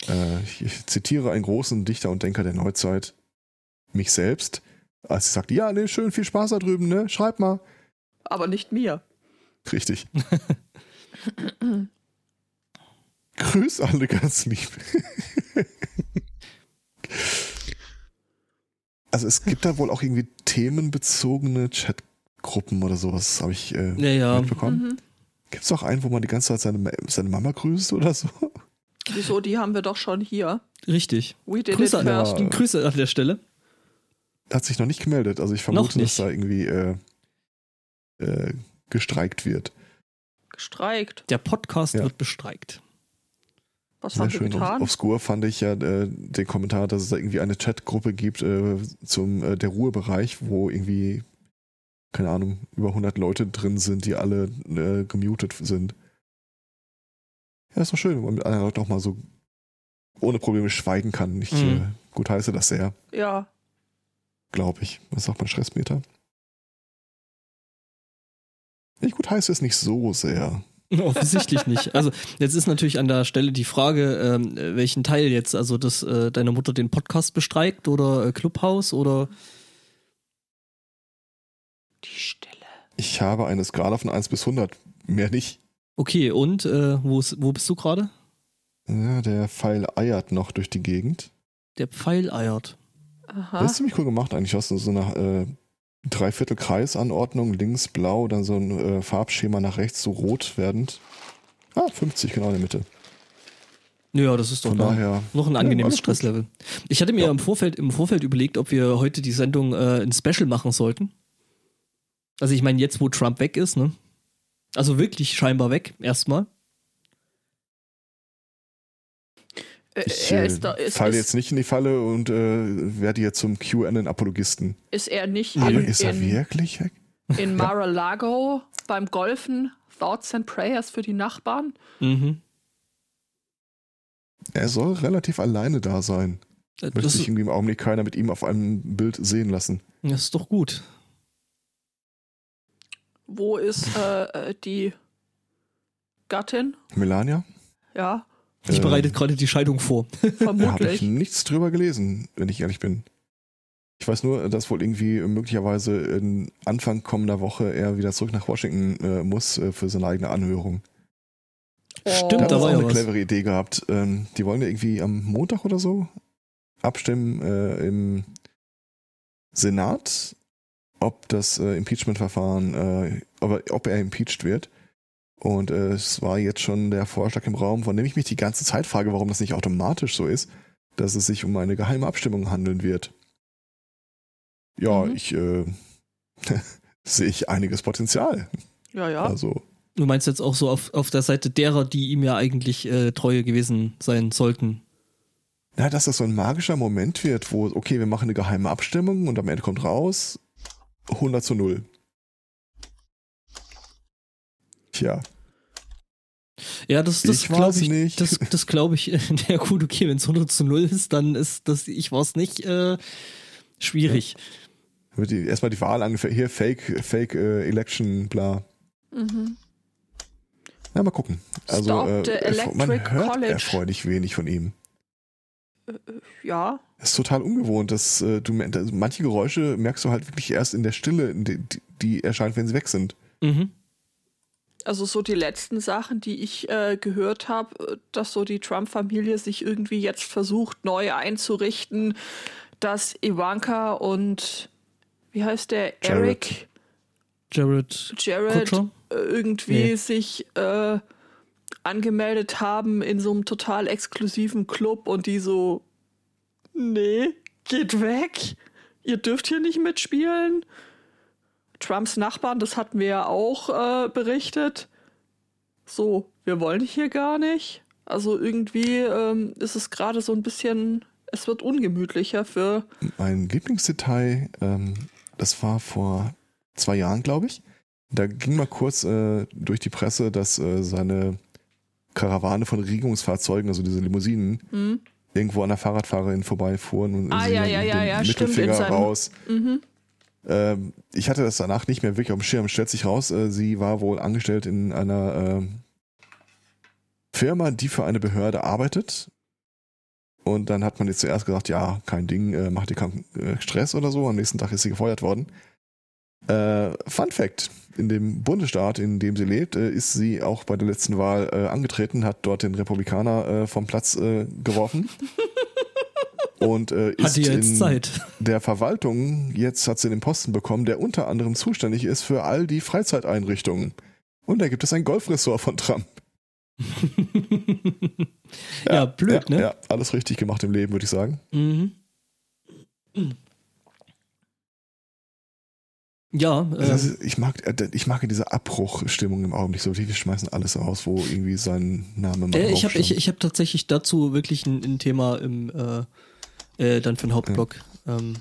Äh, ich, ich zitiere einen großen Dichter und Denker der Neuzeit, mich selbst, als sie sagte, ja, nee, schön, viel Spaß da drüben, ne? Schreib mal. Aber nicht mir. Richtig. Grüß alle ganz lieb. also es gibt da wohl auch irgendwie themenbezogene Chatgruppen oder sowas, habe ich äh, Ja, ja. mitbekommen. Mhm. Gibt es auch einen, wo man die ganze Zeit seine, seine Mama grüßt oder so? Wieso, die haben wir doch schon hier. Richtig. We did Grüße it an, first. Ja. Grüße an der Stelle. Hat sich noch nicht gemeldet. Also ich vermute, dass da irgendwie äh, äh, gestreikt wird. Gestreikt. Der Podcast Ja. wird bestreikt. Was Sehr haben wir schön. getan? Obskur fand ich ja äh, den Kommentar, dass es da irgendwie eine Chatgruppe gibt äh, zum äh, der Ruhebereich, wo irgendwie, keine Ahnung, über 100 Leute drin sind, die alle äh, gemutet sind. Ja, ist doch schön, wenn man mit anderen Leuten auch mal so ohne Probleme schweigen kann. Ich Mhm. äh, gut heiße das sehr, Ja. Glaube ich. Was sagt man, Stressmeter? Ich gut heiße es nicht so sehr. Offensichtlich nicht. Also jetzt ist natürlich an der Stelle die Frage, ähm, welchen Teil jetzt, also dass äh, deine Mutter den Podcast bestreikt oder äh, Clubhouse oder Die Stille. Ich habe eine Skala von 1 bis 100. Mehr nicht. okay und äh, wo, ist, wo bist du gerade? Ja, der Pfeil eiert noch durch die Gegend. Der Pfeil eiert. Aha. Das ist ziemlich cool gemacht eigentlich. Hast du so eine äh, Dreiviertel-Kreisanordnung, links blau, dann so ein äh, Farbschema nach rechts, so rot werdend. Ah, 50 genau in der Mitte. Ja, das ist doch da. daher, noch ein Ja, angenehmes gut. Stresslevel. Ich hatte mir Ja. im Vorfeld im Vorfeld überlegt, ob wir heute die Sendung äh, ein Special machen sollten. Also ich meine jetzt, wo Trump weg ist, ne? Also wirklich scheinbar weg erstmal. Ich er äh, ist, da, ist, falle ist, jetzt nicht in die Falle und äh, werde jetzt zum QAnon-Apologisten. ist er nicht Aber in, ist er in, wirklich weg? in Mar-a-Lago beim Golfen Thoughts and Prayers für die Nachbarn? Mhm. Er soll relativ alleine da sein. Äh, Möchte Das, sich ist- irgendwie im Augenblick keiner mit ihm auf einem Bild sehen lassen. das ist doch gut. Wo ist äh, äh, die Gattin? Melania? Ja, Ich Ähm, bereitet gerade die Scheidung vor. Da habe ich vermutlich. nichts drüber gelesen, wenn ich ehrlich bin. Ich weiß nur, dass wohl irgendwie möglicherweise in Anfang kommender Woche er wieder zurück nach Washington äh, muss äh, für seine eigene Anhörung. Stimmt, Da da war ja auch eine was. clevere Idee gehabt. Ähm, die wollen ja irgendwie am Montag oder so abstimmen äh, im Senat, ob das äh, Impeachment-Verfahren, äh, ob, ob er impeached wird. Und äh, es war jetzt schon der Vorschlag im Raum, von dem ich mich die ganze Zeit frage, warum das nicht automatisch so ist, dass es sich um eine geheime Abstimmung handeln wird. Ja, Mhm. ich äh, sehe ich einiges Potenzial. Ja, ja. Also Du meinst jetzt auch so auf, auf der Seite derer, die ihm ja eigentlich äh, treue gewesen sein sollten. Ja, dass das so ein magischer Moment wird, wo, okay, wir machen eine geheime Abstimmung und am Ende kommt raus 100 zu 0. Tja, Ja, das, das Ich glaube ich. nicht. Das, das glaube ich. Ja, gut, okay, wenn es 100 zu 0 ist, dann ist das, ich war es nicht, äh, schwierig. wird die, erstmal die Wahl angefangen, hier Fake, Fake äh, Election, bla. Mhm. Na, mal gucken. Also, Stop the äh, erfre- man Electric hört College. erfreulich wenig von ihm. Ja. Das ist total ungewohnt. Dass, äh, du, also manche Geräusche merkst du halt wirklich erst in der Stille, die, die- die erscheint, wenn sie weg sind. Mhm. Also so die letzten Sachen, die ich äh, gehört habe, dass so die Trump-Familie sich irgendwie jetzt versucht, neu einzurichten, dass Ivanka und wie heißt der Eric Jared Jared Kutscher? äh, irgendwie Nee. sich äh, angemeldet haben in so einem total exklusiven Club und die so, nee, geht weg, ihr dürft hier nicht mitspielen. Trumps Nachbarn, das hatten wir ja auch äh, berichtet. So, wir wollen hier gar nicht. Also irgendwie ähm, ist es gerade so ein bisschen, es wird ungemütlicher für. Mein Lieblingsdetail, ähm, das war vor zwei Jahren, glaube ich. Da ging mal kurz äh, durch die Presse, dass äh, seine Karawane von Regierungsfahrzeugen, also diese Limousinen, Hm? irgendwo an der Fahrradfahrerin vorbeifuhren und Ah, ja, ja, ja, den ja, stimmt, Mittelfinger in seinem- raus. Mhm. Ähm, ich hatte das danach nicht mehr wirklich auf dem Schirm. Stellt sich raus, äh, sie war wohl angestellt in einer ähm, Firma, die für eine Behörde arbeitet. Und dann hat man jetzt zuerst gesagt, ja, kein Ding, äh, macht ihr keinen äh, Stress oder so. Am nächsten Tag ist sie gefeuert worden. Äh, Fun Fact: In dem Bundesstaat, in dem sie lebt, äh, ist sie auch bei der letzten Wahl äh, angetreten, hat dort den Republikaner äh, vom Platz äh, geworfen. Und äh, ist in Zeit. der Verwaltung, jetzt hat sie den Posten bekommen, der unter anderem zuständig ist für all die Freizeiteinrichtungen. Und da gibt es ein Golfressort von Trump. ja, blöd, ja, ne? Ja, alles richtig gemacht im Leben, würde ich sagen. Mhm. Ja, äh, ist, ich, mag, äh, ich mag diese Abbruchstimmung im Augenblick so. Wir schmeißen alles raus, wo irgendwie sein Name mal äh, ich habe ich, ich hab tatsächlich dazu wirklich ein, ein Thema im äh, äh, dann für den Hauptblock. Ähm,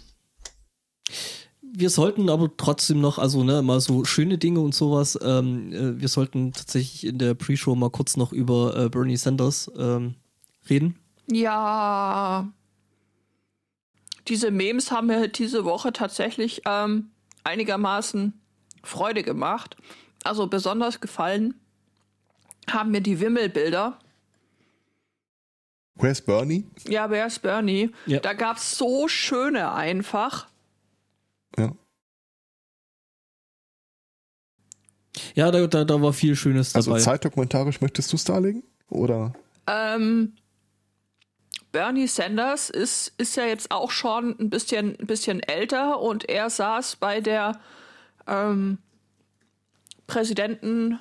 wir sollten aber trotzdem noch, also ne, mal so schöne Dinge und sowas. Ähm, äh, wir sollten tatsächlich in der Pre-Show mal kurz noch über äh, Bernie Sanders ähm, reden. Ja. Diese Memes haben mir diese Woche tatsächlich ähm, einigermaßen Freude gemacht. Also besonders gefallen haben mir die Wimmelbilder. Where's Bernie? Ja, wer ist Bernie? Ja. Da gab es so schöne einfach. Ja. Ja, da, da, da war viel Schönes Also dabei. zeitdokumentarisch möchtest du es darlegen? Oder? Ähm, Bernie Sanders ist, ist ja jetzt auch schon ein bisschen, ein bisschen älter und er saß bei der ähm, Präsidenten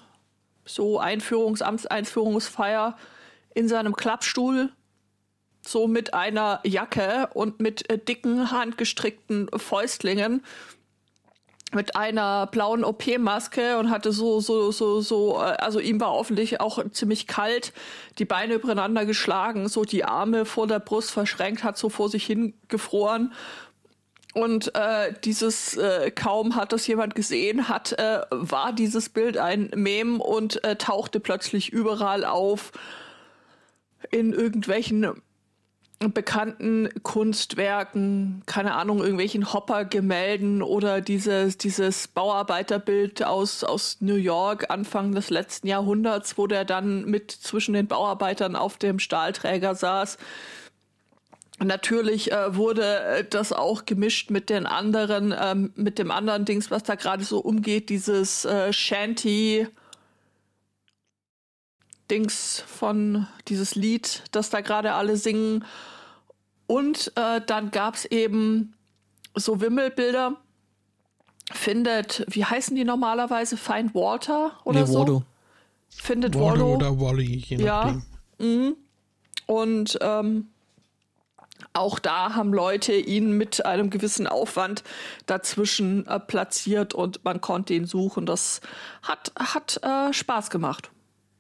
so Einführungs Amtseinführungsfeier in seinem Klappstuhl so mit einer Jacke und mit äh, dicken handgestrickten Fäustlingen mit einer blauen OP-Maske und hatte so, so, so, so, äh, also ihm war offensichtlich auch ziemlich kalt, die Beine übereinander geschlagen, so die Arme vor der Brust verschränkt, hat so vor sich hingefroren. Und äh, dieses, äh, kaum hat das jemand gesehen, hat, äh, war dieses Bild ein Mem und äh, tauchte plötzlich überall auf in irgendwelchen bekannten Kunstwerken, keine Ahnung, irgendwelchen Hopper-Gemälden oder dieses, dieses Bauarbeiterbild aus, aus New York Anfang des letzten Jahrhunderts, wo der dann mit zwischen den Bauarbeitern auf dem Stahlträger saß. Natürlich äh, wurde äh, das auch gemischt mit den anderen, ähm, mit dem anderen Dings, was da gerade so umgeht, dieses äh, Shanty Dings von dieses Lied, das da gerade alle singen. Und äh, dann gab es eben so Wimmelbilder. Findet, wie heißen die normalerweise? Find Water oder nee, so? Waldo. Findet Waldo Waldo. oder Wally, je Ja. nachdem. Mhm. Und ähm, auch da haben Leute ihn mit einem gewissen Aufwand dazwischen äh, platziert und man konnte ihn suchen. Das hat, hat äh, Spaß gemacht.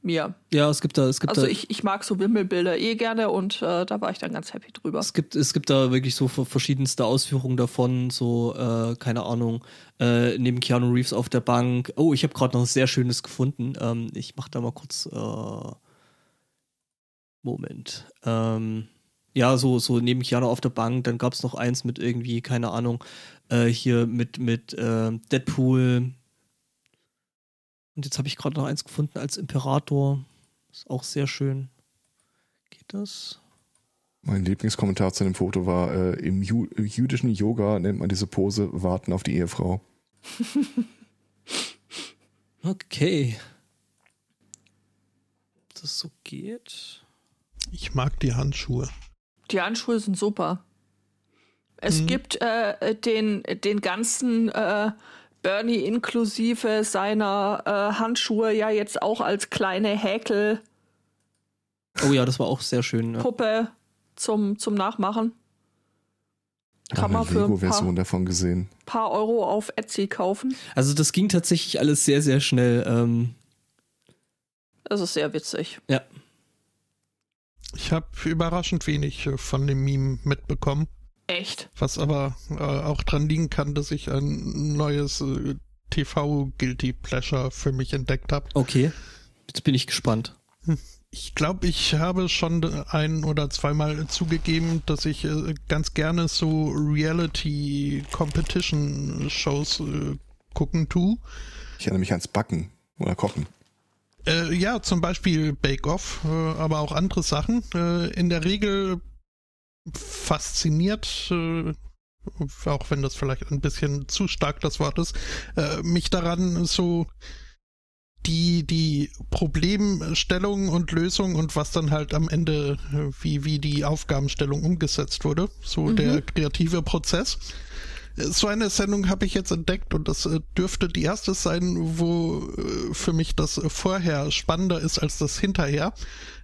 Mir. Ja, es gibt da, es gibt Also da, ich, ich mag so Wimmelbilder eh gerne und äh, da war ich dann ganz happy drüber. es gibt, es gibt da wirklich so ver- verschiedenste Ausführungen davon, so, äh, keine Ahnung, äh, neben Keanu Reeves auf der Bank. Oh, ich habe gerade noch ein sehr schönes gefunden. Ähm, ich mach da mal kurz, äh, Moment. Ähm, ja, so, so neben Keanu auf der Bank, dann gab es noch eins mit irgendwie, keine Ahnung, äh, hier mit, mit äh, Deadpool. Und jetzt habe ich gerade noch eins gefunden als Imperator. Ist auch sehr schön. Geht das? Mein Lieblingskommentar zu dem Foto war, äh, im Ju jüdischen Yoga nennt man diese Pose Warten auf die Ehefrau. Okay. Ob das so geht? Ich mag die Handschuhe. Die Handschuhe sind super. Es Mhm. gibt äh, den, den ganzen äh, Bernie inklusive seiner äh, Handschuhe ja jetzt auch als kleine Häkelpuppe Oh ja, das war auch sehr schön. Ja. zum, zum Nachmachen. Kann man eine für ein Lego-Version davon gesehen. paar Euro auf Etsy kaufen. Also das ging tatsächlich alles sehr, sehr schnell. Ähm, Das ist sehr witzig. ja. Ich habe überraschend wenig äh, von dem Meme mitbekommen, Echt. was aber äh, auch dran liegen kann, dass ich ein neues äh, TV-Guilty Pleasure für mich entdeckt habe. Okay. Jetzt bin ich gespannt. Ich glaube, ich habe schon ein oder zweimal zugegeben, dass ich äh, ganz gerne so Reality-Competition-Shows äh, gucken tue. Ich erinnere mich ans Backen oder Kochen. Äh, ja, zum Beispiel Bake Off, äh, aber auch andere Sachen. Äh, in der Regel fasziniert, äh, auch wenn das vielleicht ein bisschen zu stark das Wort ist, äh, mich daran so die, die Problemstellung und Lösung und was dann halt am Ende, äh, wie, wie die Aufgabenstellung umgesetzt wurde. So der kreative Prozess. So eine Sendung habe ich jetzt entdeckt und das äh, dürfte die erste sein, wo äh, für mich das vorher spannender ist als das hinterher.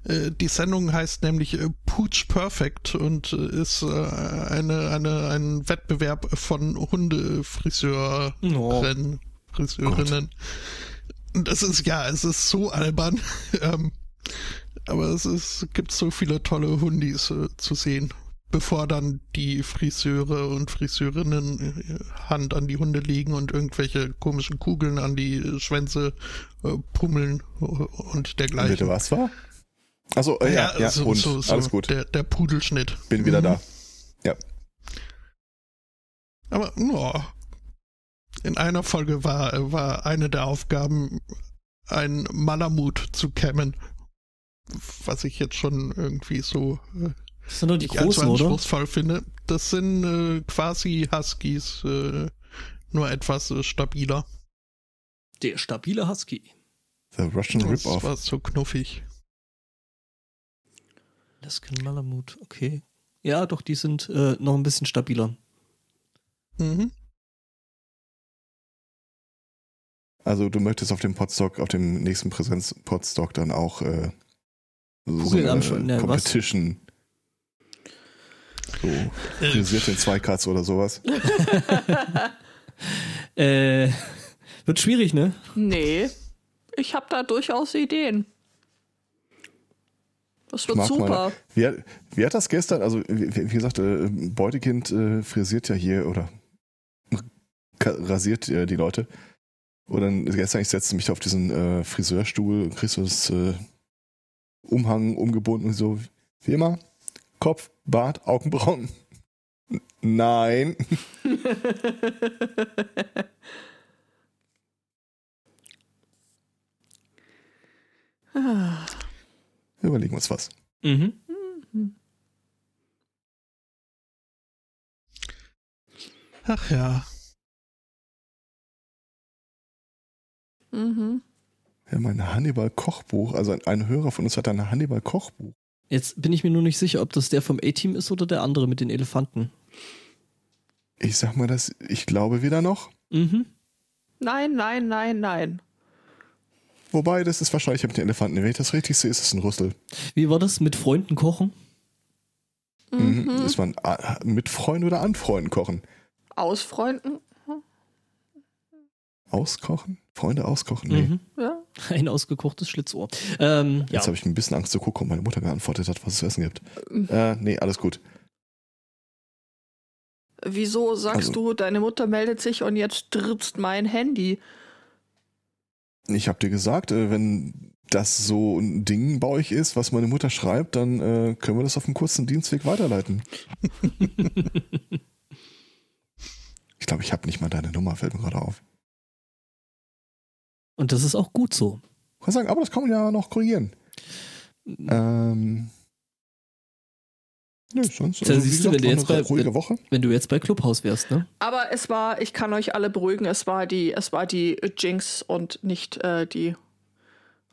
Äh, Die Sendung heißt nämlich Pooch Perfect und ist eine, eine, ein Wettbewerb von Hundefriseuren, Friseurinnen. Und das ist, ja, es ist so albern. ähm, aber es ist, gibt so viele tolle Hundis zu sehen. Bevor dann die Friseure und Friseurinnen äh, Hand an die Hunde legen und irgendwelche komischen Kugeln an die Schwänze äh, pummeln und dergleichen. Bitte was war? Achso, äh, ja, ja, so, und so, so alles gut. Der, der Pudelschnitt. Bin wieder Mhm. da. Ja. Aber ja, in einer Folge war, war eine der Aufgaben, ein Malamut zu kämmen. Was ich jetzt schon irgendwie so äh, Das sind doch die allzu großen, oder? anspruchsvoll finde. Das sind äh, quasi Huskies, äh, nur etwas äh, stabiler. Der stabile Husky. The Russian Das Rip-Off. war so knuffig. Das kann Malamut, okay. Ja, doch, die sind äh, noch ein bisschen stabiler. Mhm. Also du möchtest auf dem Podstock, auf dem nächsten Präsenz-Podstock dann auch äh, so eine ne, was? Competition. So frisiert in zwei Cuts oder sowas. Äh, wird schwierig, ne? Nee, ich habe da durchaus Ideen. Das wird super. meine- Wie, hat- wie hat das gestern, also wie, wie gesagt, äh, Beutekind äh, frisiert ja hier oder rasiert äh, die Leute. Und dann gestern, ich setzte mich da auf diesen äh, Friseurstuhl, kriegst du das äh, Umhang umgebunden und so, wie immer, Kopf, Bart, Augenbrauen. Nein. Überlegen wir uns was. Mhm. Ach ja. Mhm. Ja, mein Hannibal-Kochbuch, also ein, ein Hörer von uns hat ein Hannibal-Kochbuch. Jetzt bin ich mir nur nicht sicher, ob das der vom A-Team ist oder der andere mit den Elefanten. Ich sag mal das, ich glaube wieder noch. Mhm. Nein, nein, nein, nein. Wobei, das ist wahrscheinlich mit den Elefanten. Wenn ich das richtig sehe, ist es ein Rüssel. Wie war das? Mit Freunden kochen? Mhm. Ist man äh, mit Freunden oder an Freunden kochen? Aus Freunden? Auskochen? Freunde auskochen? Nee. Mhm. Ja. Ein ausgekochtes Schlitzohr. Ähm, ja. Jetzt habe ich ein bisschen Angst zu gucken, ob meine Mutter geantwortet hat, was es zu essen gibt. Äh, nee, alles gut. Wieso sagst Also- du, deine Mutter meldet sich und jetzt dritzt mein Handy? Ich habe dir gesagt, äh, wenn das so ein Ding bei euch ist, was meine Mutter schreibt, dann äh, können wir das auf einem kurzen Dienstweg weiterleiten. ich glaube, ich habe nicht mal deine Nummer, fällt mir gerade auf. Und das ist auch gut so. Ich kann sagen, aber das kann man ja noch korrigieren. Ähm. Nö, sonst. Tja, siehst du, wenn du jetzt eine bei- ruhige Woche. Wenn du jetzt bei Clubhouse wärst, ne? Aber es war, ich kann euch alle beruhigen, es war die, es war die Jinx und nicht äh, die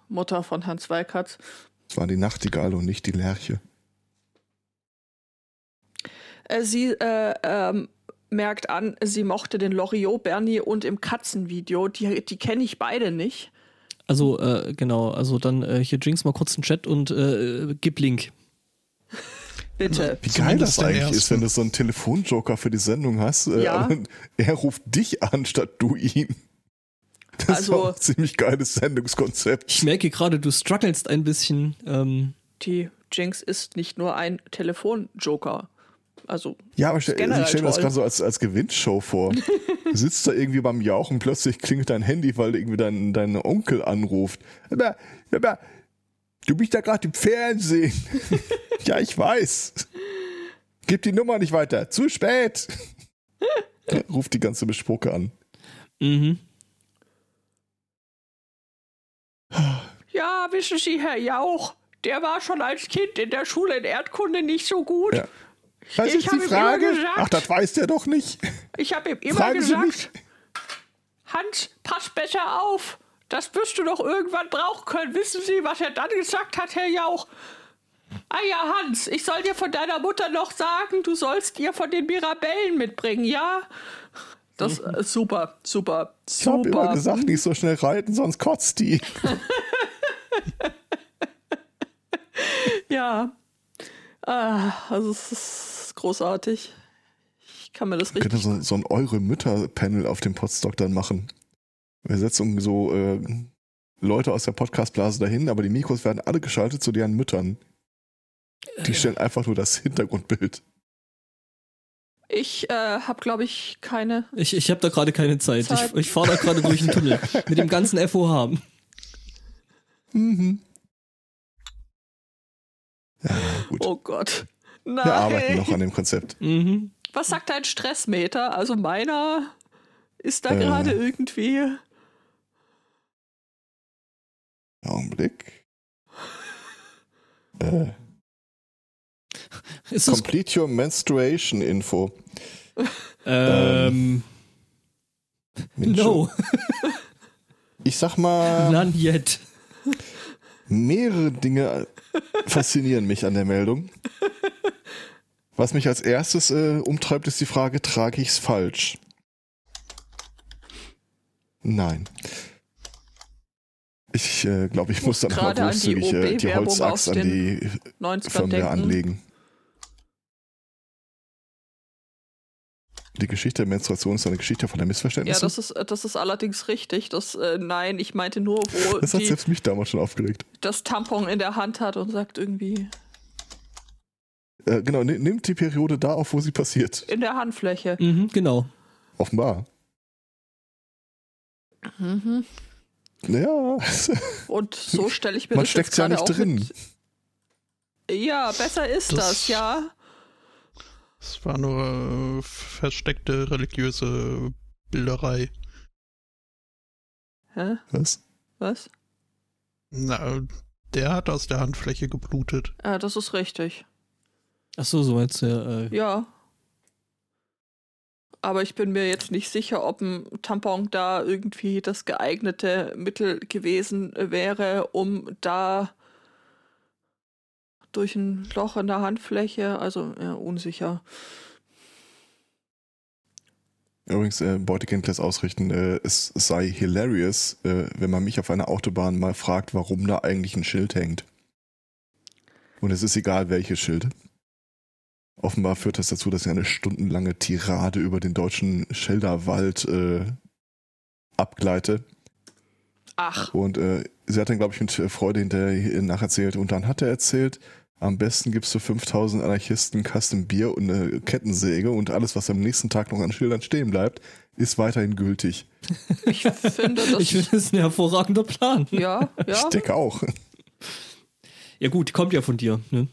Mutter von Hans Weikatz. Es war die Nachtigall und nicht die Lerche. Äh, sie äh, ähm, merkt an, sie mochte den Loriot Bernie und im Katzenvideo. Die, die kenne ich beide nicht. Also, äh, genau, also dann äh, hier Jinx mal kurz einen Chat und äh, gib Link. Bitte. Wie geil das eigentlich ist, ersten. wenn du so einen Telefonjoker für die Sendung hast. Äh, Ja. er ruft dich an, statt du ihn. Das Also- ist auch ein ziemlich geiles Sendungskonzept. Ich merke gerade, du strugglest ein bisschen. Ähm, Die Jinx ist nicht nur ein Telefonjoker. Also, Ja, aber stell, generell ich stelle mir das gerade so als, als Gewinnshow vor. Du sitzt da irgendwie beim Jauchen, plötzlich klingelt dein Handy, weil irgendwie dein, dein Onkel anruft. Aber, aber, du bist da gerade im Fernsehen. ja, ich weiß. Gib die Nummer nicht weiter. Zu spät. Ruft die ganze Bespucke an. mhm. ja, wissen Sie, Herr Jauch, der war schon als Kind in der Schule in Erdkunde nicht so gut. Ja. Was Ich ist die Frage? gesagt- Ach, das weiß der doch nicht. Ich habe ihm immer Fragen gesagt. Hans, pass besser auf. Das wirst du doch irgendwann brauchen können. Wissen Sie, was er dann gesagt hat, Herr Jauch? Ah ja, Hans, ich soll dir von deiner Mutter noch sagen, du sollst ihr von den Mirabellen mitbringen, ja? Das äh, super, super, Ich habe immer super. gesagt, nicht so schnell reiten, sonst kotzt die. Ja. Ah, also es ist großartig. Ich kann mir das könnte richtig. so, so ein Eure-Mütter-Panel auf dem Podstock dann machen. Wir setzen so äh, Leute aus der Podcast-Blase dahin, aber die Mikros werden alle geschaltet zu deren Müttern. Die stellen einfach nur das Hintergrundbild. Ich äh, habe, glaube ich, keine. Ich, ich habe da gerade keine Zeit. Zeit. Ich, ich fahre da gerade durch den Tunnel mit dem ganzen FOH. Mhm. Gut. Oh Gott. Wir arbeiten Nein. noch an dem Konzept. Mhm. Was sagt dein Stressmeter? Also meiner ist da Äh. gerade irgendwie. Augenblick. Äh, Ist complete your menstruation info. ähm, Mensch, no, Ich sag mal, none yet. Mehrere Dinge faszinieren mich an der Meldung. Was mich als erstes äh, umtreibt, ist die Frage, trage ich's falsch? Nein. Ich äh, glaube, ich muss dann mal an die großzügig äh, die aus an die 90ern Firmware denken. anlegen. Die Geschichte der Menstruation ist eine Geschichte von der Ja, Missverständnisse. das ist, das ist allerdings richtig. Das, äh, nein, ich meinte nur, wo das hat die selbst mich damals schon aufgeregt. das Tampon in der Hand hat und sagt irgendwie Äh, genau, ni- nimmt die Periode da auf, wo sie passiert. in der Handfläche. Mhm, genau. Offenbar. Mhm. Ja, Und so stelle ich mir man das steckt jetzt ja nicht drin. Mit, ja, besser ist Das- das, ja. Es war nur äh, versteckte religiöse Bilderei. Hä? Was? Was? Na, der hat aus der Handfläche geblutet. Ja, das ist richtig. Ach so, so meinst du ja. Äh, Ja. aber ich bin mir jetzt nicht sicher, ob ein Tampon da irgendwie das geeignete Mittel gewesen wäre, um da durch ein Loch in der Handfläche, also ja, unsicher. Übrigens, äh, Beutekind lässt ausrichten, äh, es sei hilarious, äh, wenn man mich auf einer Autobahn mal fragt, warum da eigentlich ein Schild hängt. Und es ist egal, welches Schild. Offenbar führt das dazu, dass ich eine stundenlange Tirade über den deutschen Schilderwald äh, abgleite. Ach. Und äh, sie hat dann, glaube ich, mit Freude hinterher nacherzählt. Und dann hat er erzählt, am besten gibst du 5000 Anarchisten Kasten Bier und eine Kettensäge und alles, was am nächsten Tag noch an Schildern stehen bleibt, ist weiterhin gültig. Ich finde das. Ich finde, das ist ein hervorragender Plan. ja, ja. Ich denke auch. Ja gut, kommt ja von dir. Ne?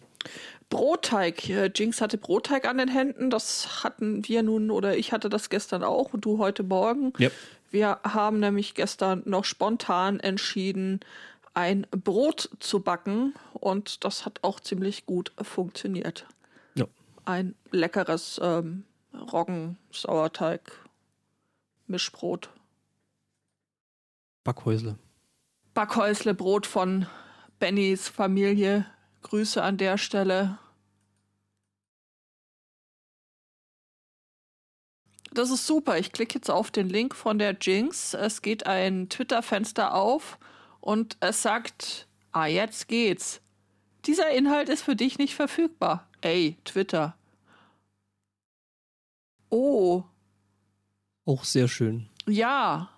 Brotteig. Jinx hatte Brotteig an den Händen. Das hatten wir nun, oder ich hatte das gestern auch und du heute Morgen. Yep. Wir haben nämlich gestern noch spontan entschieden, ein Brot zu backen und das hat auch ziemlich gut funktioniert. Ja. Ein leckeres ähm, Roggen-Sauerteig-Mischbrot. Backhäusle. Backhäusle-Brot von Bennys Familie. Grüße an der Stelle. Das ist super. Ich klicke jetzt auf den Link von der Jinx. Es geht ein Twitter-Fenster auf und es sagt, ah, jetzt geht's. Dieser Inhalt ist für dich nicht verfügbar. Ey, Twitter. Oh, Auch sehr schön. ja.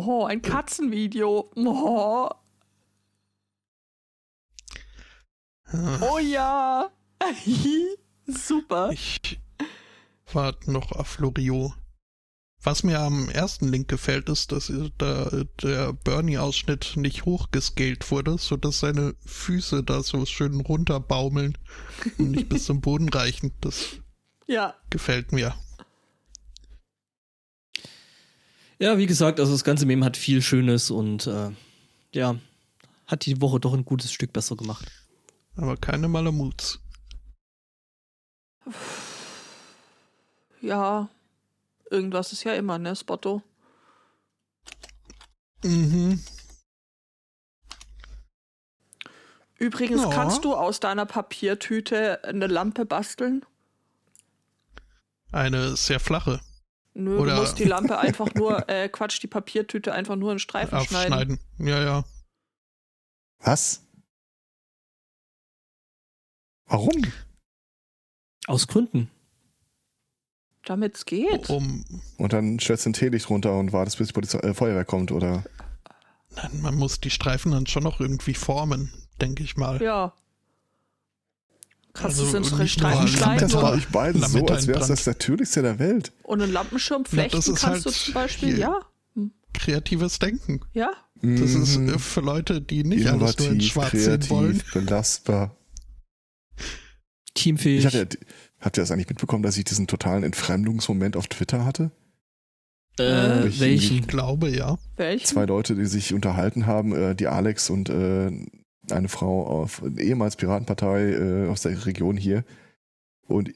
Oh, ein Katzenvideo. Oh, oh ja. Super. Ich warte noch auf Florio. Was mir am ersten Link gefällt, ist, dass da der Bernie-Ausschnitt nicht hochgescaled wurde, sodass seine Füße da so schön runterbaumeln und nicht bis zum Boden reichen. Das Ja, gefällt mir. Ja, wie gesagt, also das ganze Meme hat viel Schönes und äh, ja, hat die Woche doch ein gutes Stück besser gemacht. Aber keine Malamuts. ja. Irgendwas ist ja immer, ne, Spotto? Mhm. Übrigens, Ja. kannst du aus deiner Papiertüte eine Lampe basteln? Eine sehr flache. Nö, Oder- du musst die Lampe einfach nur, äh, Quatsch, die Papiertüte einfach nur in Streifen schneiden. Aufschneiden. Ja, ja. Was? Warum? Aus Gründen. Damit's geht. Um, Und dann stellst du ein Teelicht runter und wartest, bis die Polizei, äh, Feuerwehr kommt, oder? nein, man muss die Streifen dann schon noch irgendwie formen, denke ich mal. Ja. Kannst du Also es in nicht Streifen nur Das schneiden war euch beiden so, als wäre es das Natürlichste der Welt. und einen Lampenschirm flechten das ist kannst du halt zum Beispiel? Ja. Kreatives Denken. Ja. Das ist Mhm. äh, für Leute, die nicht alles nur in Innovativ, schwarz sehen wollen. kreativ, belastbar. Teamfähig. Ich hatte, habt ihr das eigentlich mitbekommen, dass ich diesen totalen Entfremdungsmoment auf Twitter hatte? äh, Ich- welchen? Ich glaube, ja. Welchen? Zwei Leute, die sich unterhalten haben, äh, die Alex und äh, eine Frau auf ehemals Piratenpartei äh, aus der Region hier. Und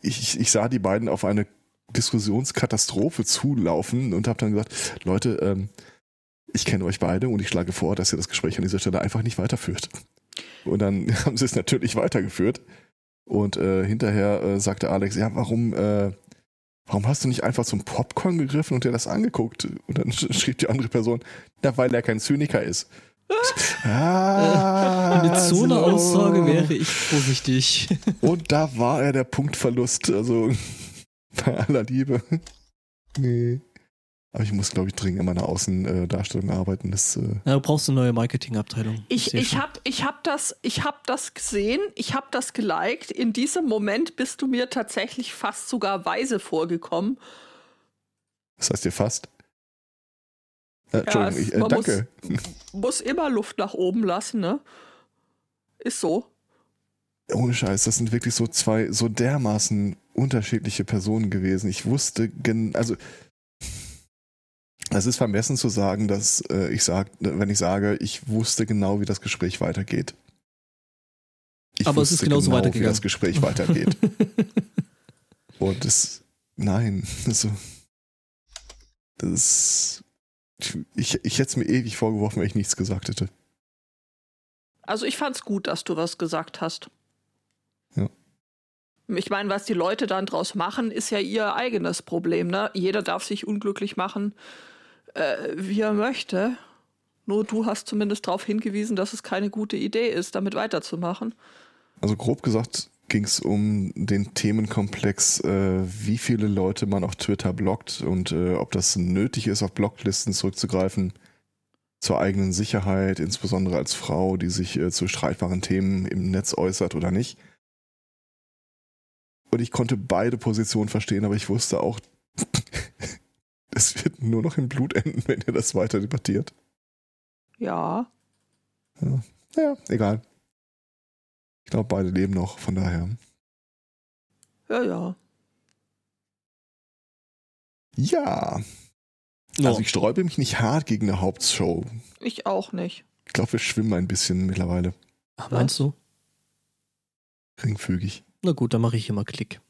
ich, ich sah die beiden auf eine Diskussionskatastrophe zulaufen und habe dann gesagt, Leute, ähm, ich kenne euch beide und ich schlage vor, dass ihr das Gespräch an dieser Stelle einfach nicht weiterführt. Und dann haben sie es natürlich weitergeführt. Und äh, hinterher äh, sagte Alex, ja, warum, äh, warum hast du nicht einfach zum Popcorn gegriffen und dir das angeguckt? Und dann sch- schrieb die andere Person, na, weil er kein Zyniker ist. ah, Mit so einer so. Aussage wäre ich vorsichtig. Und da war er der Punktverlust. Also bei aller Liebe. Nee. Aber ich muss, glaube ich, dringend an meiner Außendarstellung arbeiten. Das, äh, Ja, du brauchst eine neue Marketingabteilung. Ich, ich habe ich hab das, ich hab das gesehen, ich habe das geliked. In diesem Moment bist du mir tatsächlich fast sogar weise vorgekommen. das heißt ihr fast. Äh, Entschuldigung, es- ich, äh, man danke. Muss immer Luft nach oben lassen, ne? Ist so. Ohne Scheiß, das sind wirklich so zwei so dermaßen unterschiedliche Personen gewesen. Ich wusste, gen also es ist vermessen zu sagen, dass äh, ich sag, wenn ich sage, ich wusste genau, wie das Gespräch weitergeht. Ich Aber es ist genauso genau, wie weitergegangen. das Gespräch weitergeht. Und das, nein, also, das ist, ich, ich hätte es mir ewig vorgeworfen, wenn ich nichts gesagt hätte. Also ich fand's gut, dass du was gesagt hast. Ja. Ich meine, was die Leute dann draus machen, ist ja ihr eigenes Problem. Ne? Jeder darf sich unglücklich machen, äh, wie er möchte. Nur du hast zumindest darauf hingewiesen, dass es keine gute Idee ist, damit weiterzumachen. Also grob gesagt ging es um den Themenkomplex, äh, wie viele Leute man auf Twitter blockt und äh, ob das nötig ist, auf Blocklisten zurückzugreifen zur eigenen Sicherheit, insbesondere als Frau, die sich äh, zu streitbaren Themen im Netz äußert oder nicht. Und ich konnte beide Positionen verstehen, aber ich wusste auch, es wird nur noch im Blut enden, wenn ihr das weiter debattiert. Ja. Ja, ja egal. Ich glaube, beide leben noch, von daher. Ja, ja. Ja. Ja. Also ich sträube mich nicht hart gegen eine Hauptshow. Ich auch nicht. Ich glaube, wir schwimmen ein bisschen mittlerweile. Ach, meinst du? Geringfügig. Na gut, dann mache ich hier mal Klick.